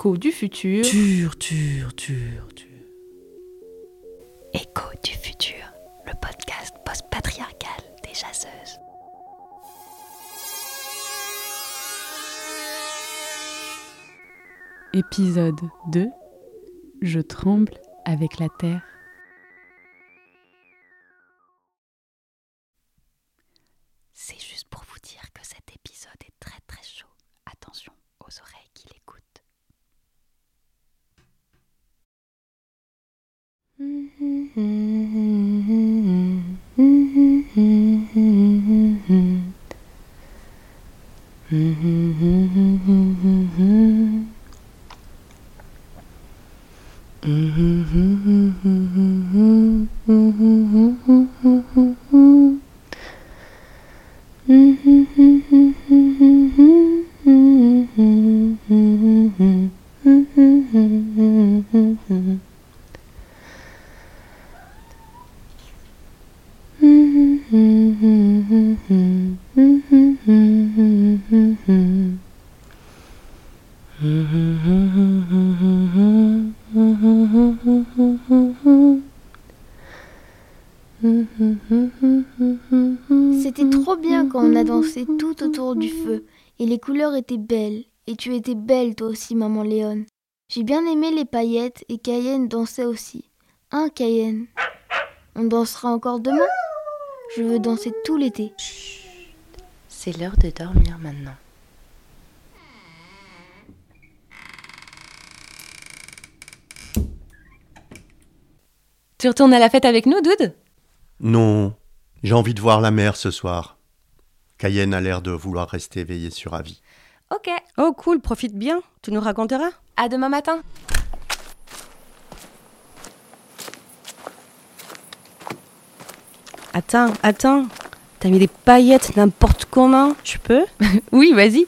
Écho du futur. Tur, tur, tur, tur. Écho du futur, le podcast post-patriarcal des chasseuses. Épisode 2. Je tremble avec la terre. Mm-hmm. C'était trop bien quand on a dansé tout autour du feu et les couleurs étaient belles. Et tu étais belle toi aussi, maman Léon. J'ai bien aimé les paillettes et Cayenne dansait aussi. Hein, Cayenne? On dansera encore demain? Je veux danser tout l'été. C'est l'heure de dormir maintenant. Tu retournes à la fête avec nous, Doud? Non, j'ai envie de voir la mer ce soir. Cayenne a l'air de vouloir rester éveillée sur avis. Ok. Oh cool, profite bien. Tu nous raconteras À demain matin. Attends, attends. T'as mis des paillettes n'importe comment. Je peux Oui, vas-y.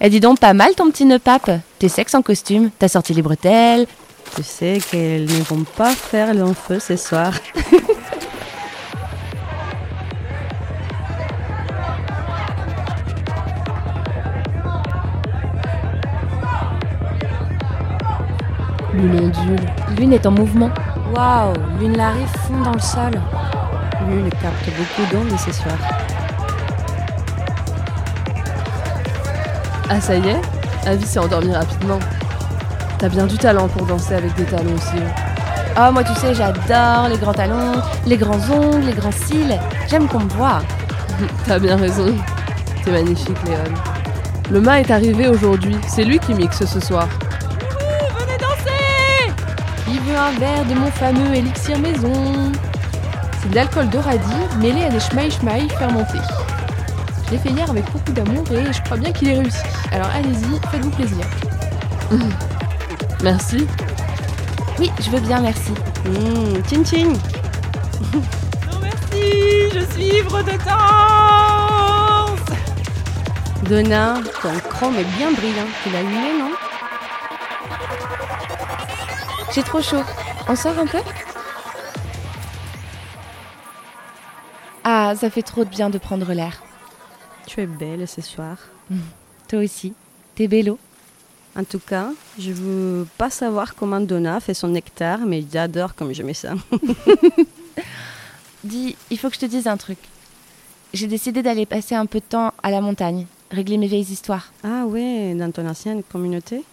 Eh, dis donc, pas mal ton petit nœud pape. T'es sexe en costume, t'as sorti les bretelles. Tu sais qu'elles ne vont pas faire long feu ce soir. Lune ondule. Lune est en mouvement. Waouh, Lune l'arrive fond dans le sol. Lune capte beaucoup d'ondes ce soir. Ah ça y est Avi s'est endormi rapidement. T'as bien du talent pour danser avec des talons aussi. Oh, moi, tu sais, j'adore les grands talons, les grands ongles, les grands cils. J'aime qu'on me voit. T'as bien raison. T'es magnifique, Léon. Le mât est arrivé aujourd'hui. C'est lui qui mixe ce soir. Il veut un verre de mon fameux élixir maison. C'est de l'alcool de radis mêlé à des schmaï-schmaï fermentés. Je l'ai fait hier avec beaucoup d'amour et je crois bien qu'il est réussi. Alors allez-y, faites-vous plaisir. Merci. Oui, je veux bien, merci. Mmh, tchin tchin. Merci, je suis ivre de danse Donna, ton chrome est bien brillant. Tu l'as allumé, non? J'ai trop chaud. On sort un peu Ah, ça fait trop de bien de prendre l'air. Tu es belle ce soir. Toi aussi. T'es bello. En tout cas, je veux pas savoir comment Donna fait son nectar, mais j'adore comme je mets ça. Dis, il faut que je te dise un truc. J'ai décidé d'aller passer un peu de temps à la montagne, régler mes vieilles histoires. Ah ouais, dans ton ancienne communauté?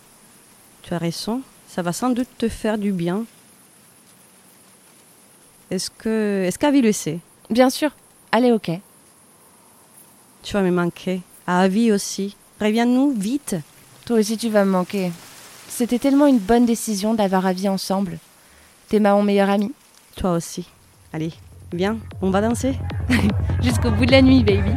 Tu as raison, ça va sans doute te faire du bien. Est-ce que est-ce qu'Avi le sait Bien sûr. Allez, ok. Tu vas me manquer. À Avi aussi. Préviens-nous vite. Toi aussi, tu vas me manquer. C'était tellement une bonne décision d'avoir Avi ensemble. T'es ma mon meilleur ami. Toi aussi. Allez, viens, on va danser. Jusqu'au bout de la nuit, baby.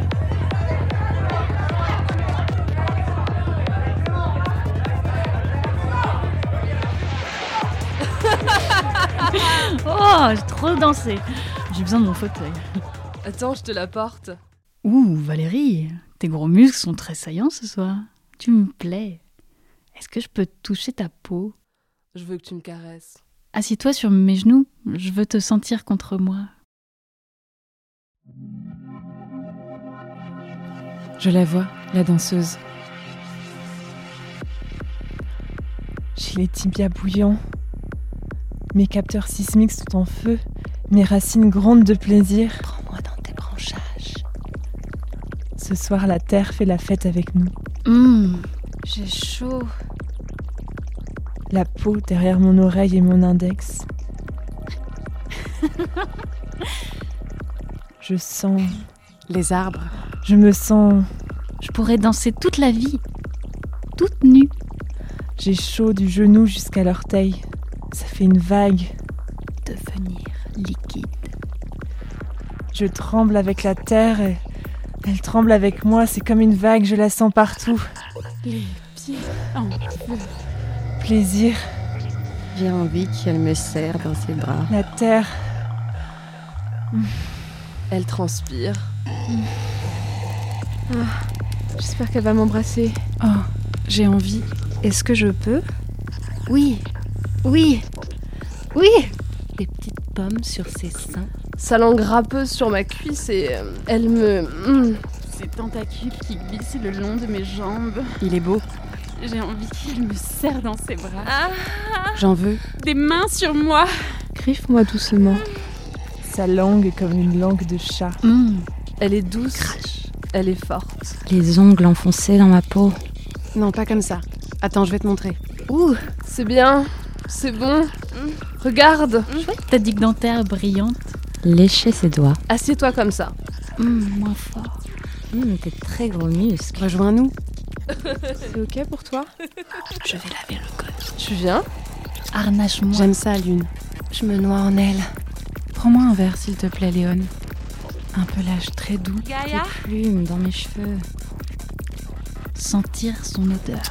Oh, j'ai trop dansé. J'ai besoin de mon fauteuil. Attends, je te la porte. Ouh, Valérie, tes gros muscles sont très saillants ce soir. Tu me plais. Est-ce que je peux toucher ta peau? Je veux que tu me caresses. Assis-toi sur mes genoux, je veux te sentir contre moi. Je la vois, la danseuse. J'ai les tibias bouillants. Mes capteurs sismiques sont en feu. Mes racines grondent de plaisir. Prends-moi dans tes branchages. Ce soir, la terre fait la fête avec nous. Hum, j'ai chaud. La peau derrière mon oreille et mon index. Je sens. Les arbres. Je me sens. Je pourrais danser toute la vie. Toute nue. J'ai chaud du genou jusqu'à l'orteil. Ça fait une vague. Devenir liquide. Je tremble avec la terre et elle tremble avec moi. C'est comme une vague, je la sens partout. Les pieds en feu. Plaisir. J'ai envie qu'elle me serre dans ses bras. La terre. Elle transpire. Ah, J'espère qu'elle va m'embrasser. Oh, j'ai envie. Est-ce que je peux? Oui, oui, oui Des petites pommes sur ses seins. Sa langue râpeuse sur ma cuisse et euh, elle me. Hmm. Ces tentacules qui glissent le long de mes jambes. Il est beau. J'ai envie qu'il me serre dans ses bras. J'en veux. Des mains sur moi. Griffe-moi doucement. Sa langue est comme une langue de chat. Hum, Elle est douce. Elle est forte. Les ongles enfoncés dans ma peau. Non, pas comme ça. Attends, je vais te montrer. Ouh, c'est bien. C'est bon. Regarde. ta digue dentaire brillante. Lécher ses doigts. Assieds-toi comme ça. Hum, moins fort. Hum, tes très gros muscles. Rejoins-nous. C'est ok pour toi? Je vais laver le code. Tu viens? Harnache-moi. J'aime ça, Lune. Je me noie en elle. Prends-moi un verre, s'il te plaît, Léon. Un pelage très doux. Des plumes dans mes cheveux. Sentir son odeur.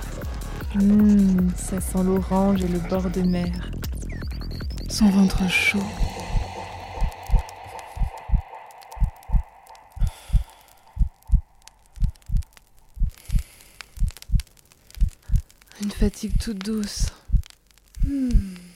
Hum, ça sent l'orange et le bord de mer. Son ventre chaud. Une fatigue toute douce. Je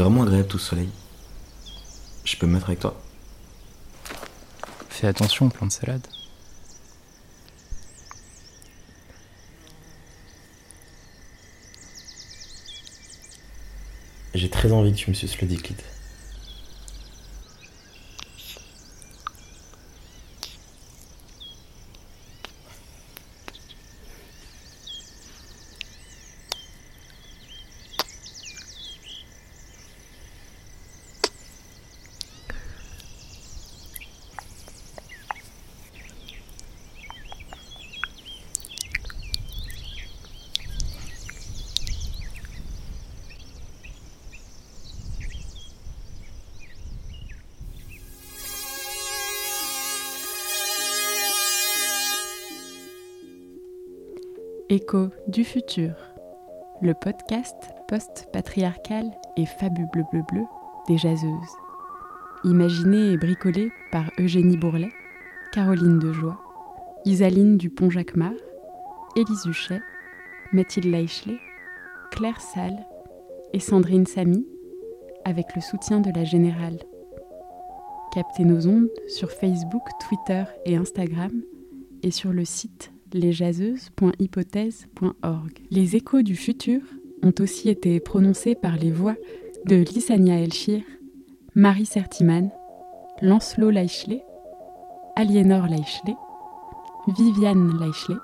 C'est vraiment agréable tout ce soleil. Je peux me mettre avec toi Fais attention au plan de salade. J'ai très envie que tu me suces le diclite. Écho du futur, le podcast post-patriarcal et bleu bleu bleu des jaseuses. Imaginé et bricolé par Eugénie Bourlet, Caroline Dejoie, Isaline Dupont-Jacquemart, Élise Huchet, Mathilde Leichelet, Claire Salle et Sandrine Samy, avec le soutien de la Générale. Captez nos ondes sur Facebook, Twitter et Instagram et sur le site lesjaseuses.hypothèse.org. Les échos du futur ont aussi été prononcés par les voix de Lissania Elchir, Marie Sertiman, Lancelot Leichelet, Aliénor Leichelet, Viviane Leichelet,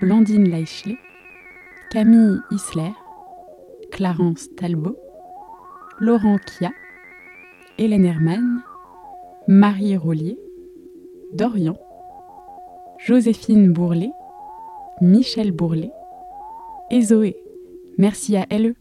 Blandine Leichelet, Camille Isler, Clarence Talbot, Laurent Kia, Hélène Hermann, Marie Rollier, Dorian, Joséphine Bourlet, Michel Bourlet et Zoé. Merci à LE